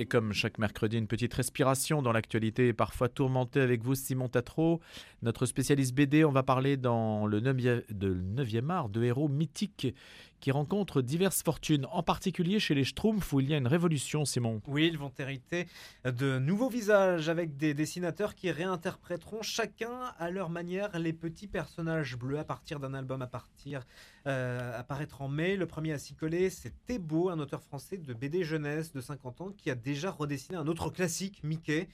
Et comme chaque mercredi, une petite respiration dans l'actualité parfois tourmentée avec vous, Simon Tatro, notre spécialiste BD. On va parler dans le 9e, art de héros mythiques qui rencontrent diverses fortunes, en particulier chez les Schtroumpfs où il y a une révolution, Simon. Oui, ils vont hériter de nouveaux visages avec des dessinateurs qui réinterpréteront chacun à leur manière les petits personnages bleus à partir d'un album à partir euh, à paraître en mai. Le premier à s'y coller, c'est Thébault, un auteur français de BD jeunesse de 50 ans qui a déjà redessiné un autre classique, Mickey.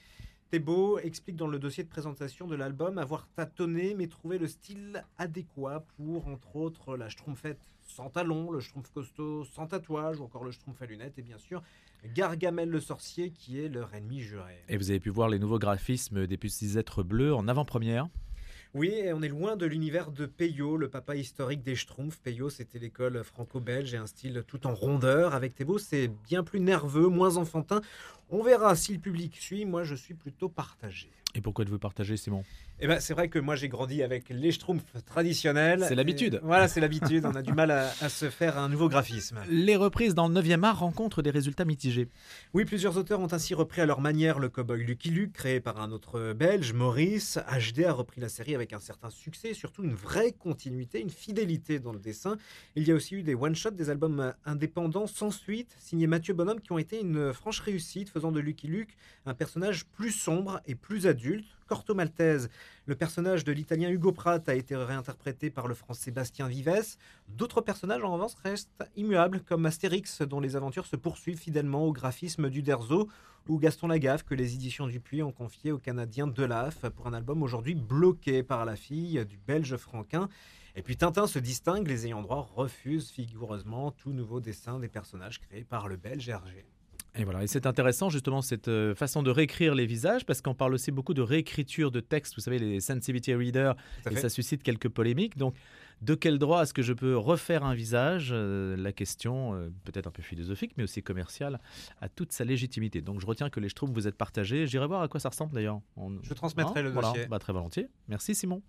Thébault explique dans le dossier de présentation de l'album avoir tâtonné mais trouvé le style adéquat pour, entre autres, la Schtroumpfette sans talons, le Schtroumpf costaud sans tatouage ou encore le Schtroumpf à lunettes et bien sûr Gargamel le sorcier qui est leur ennemi juré. Et vous avez pu voir les nouveaux graphismes des êtres bleus en avant-première oui, on est loin de l'univers de Peyo, le papa historique des Schtroumpfs. Peyo, c'était l'école franco-belge et un style tout en rondeur. Avec Thébault, c'est bien plus nerveux, moins enfantin. On verra si le public suit. Moi, je suis plutôt partagé. Et pourquoi de vous partager, Simon? Eh ben, c'est vrai que moi j'ai grandi avec les Schtroumpfs traditionnels. C'est l'habitude. Voilà, c'est l'habitude. On a du mal à, se faire un nouveau graphisme. Les reprises dans le 9e art rencontrent des résultats mitigés. Oui, plusieurs auteurs ont ainsi repris à leur manière le cowboy Lucky Luke, créé par un autre belge, Maurice. HD a repris la série avec un certain succès, surtout une vraie continuité, une fidélité dans le dessin. Il y a aussi eu des one-shots, des albums indépendants sans suite, signés Mathieu Bonhomme, qui ont été une franche réussite, de Lucky Luke un personnage plus sombre et plus adulte Corto Maltese. Le personnage de l'italien Hugo Pratt a été réinterprété par le français Bastien Vives. D'autres personnages, en revanche, restent immuables, comme Astérix, dont les aventures se poursuivent fidèlement au graphisme du Derzo, ou Gaston Lagaffe, que les éditions Dupuis ont confié au Canadien Delaf pour un album aujourd'hui bloqué par la fille du Belge Franquin. Et puis Tintin se distingue, les ayants droit refusent vigoureusement tout nouveau dessin des personnages créés par le Belge Hergé. Et voilà, et c'est intéressant justement cette euh, façon de réécrire les visages parce qu'on parle aussi beaucoup de réécriture de texte, vous savez, les sensitivity readers, et ça suscite quelques polémiques. Donc, de quel droit est-ce que je peux refaire un visage? Euh, La question, euh, peut-être un peu philosophique, mais aussi commerciale, a toute sa légitimité. Donc, je retiens que les Schtroumpfs vous êtes partagés. J'irai voir à quoi ça ressemble d'ailleurs. Je transmettrai le dossier. Voilà, bah, très volontiers. Merci Simon.